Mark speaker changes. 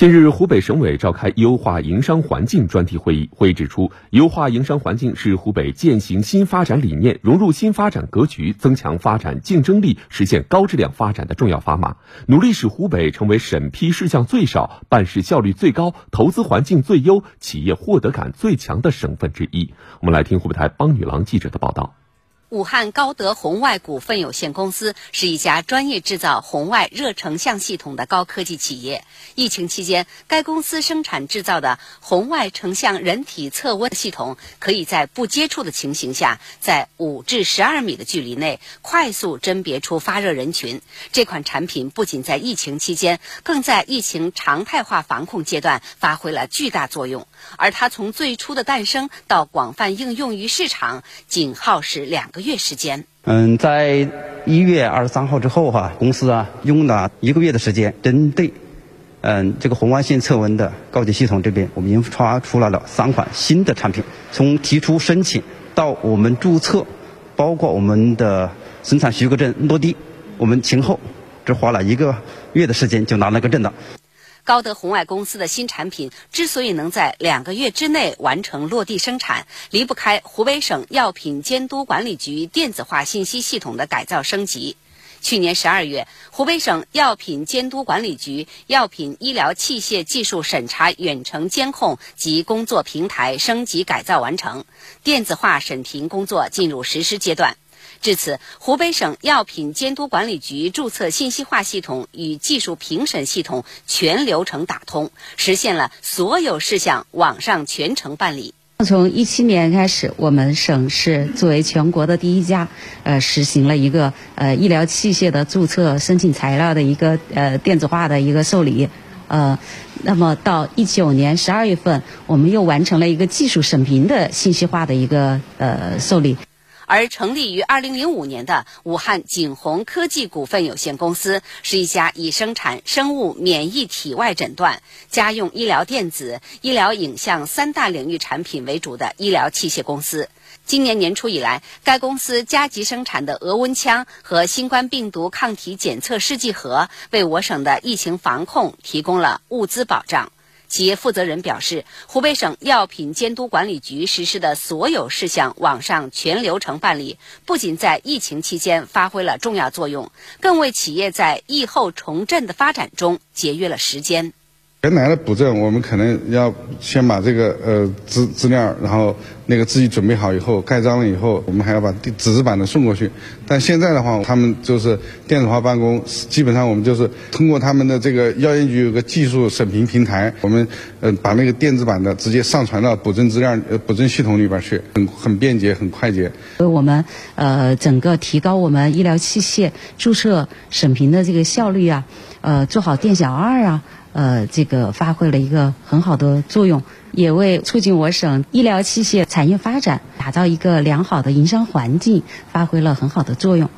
Speaker 1: 近日，湖北省委召开优化营商环境专题会议。会议指出，优化营商环境是湖北践行新发展理念、融入新发展格局、增强发展竞争力、实现高质量发展的重要砝码，努力使湖北成为审批事项最少、办事效率最高、投资环境最优、企业获得感最强的省份之一。我们来听湖北台帮女郎记者的报道。
Speaker 2: 武汉高德红外股份有限公司是一家专业制造红外热成像系统的高科技企业。疫情期间，该公司生产制造的红外成像人体测温系统，可以在不接触的情形下，在五至十二米的距离内快速甄别出发热人群。这款产品不仅在疫情期间，更在疫情常态化防控阶段发挥了巨大作用。而它从最初的诞生到广泛应用于市场，仅耗时两个。月时间，
Speaker 3: 嗯，在一月二十三号之后哈，公司啊用了一个月的时间，针对嗯这个红外线测温的高级系统这边，我们研发出来了三款新的产品。从提出申请到我们注册，包括我们的生产许可证落地，我们前后只花了一个月的时间就拿了个证的。
Speaker 2: 高德红外公司的新产品之所以能在两个月之内完成落地生产，离不开湖北省药品监督管理局电子化信息系统的改造升级。去年十二月，湖北省药品监督管理局药品医疗器械技术审查远程监控及工作平台升级改造完成，电子化审评工作进入实施阶段。至此，湖北省药品监督管理局注册信息化系统与技术评审系统全流程打通，实现了所有事项网上全程办理。
Speaker 4: 从一七年开始，我们省是作为全国的第一家，呃，实行了一个呃医疗器械的注册申请材料的一个呃电子化的一个受理，呃，那么到一九年十二月份，我们又完成了一个技术审评的信息化的一个呃受理。
Speaker 2: 而成立于二零零五年的武汉景宏科技股份有限公司，是一家以生产生物免疫体外诊断、家用医疗电子、医疗影像三大领域产品为主的医疗器械公司。今年年初以来，该公司加急生产的额温枪和新冠病毒抗体检测试剂盒，为我省的疫情防控提供了物资保障。企业负责人表示，湖北省药品监督管理局实施的所有事项网上全流程办理，不仅在疫情期间发挥了重要作用，更为企业在疫后重振的发展中节约了时间。
Speaker 5: 原来的补证，我们可能要先把这个呃资资料，然后那个自己准备好以后盖章了以后，我们还要把纸质版的送过去。但现在的话，他们就是电子化办公，基本上我们就是通过他们的这个药监局有个技术审评平台，我们呃把那个电子版的直接上传到补证资料呃补证系统里边去，很很便捷，很快捷。
Speaker 4: 所以我们呃整个提高我们医疗器械注册审评的这个效率啊，呃做好店小二啊。呃，这个发挥了一个很好的作用，也为促进我省医疗器械产业发展、打造一个良好的营商环境发挥了很好的作用。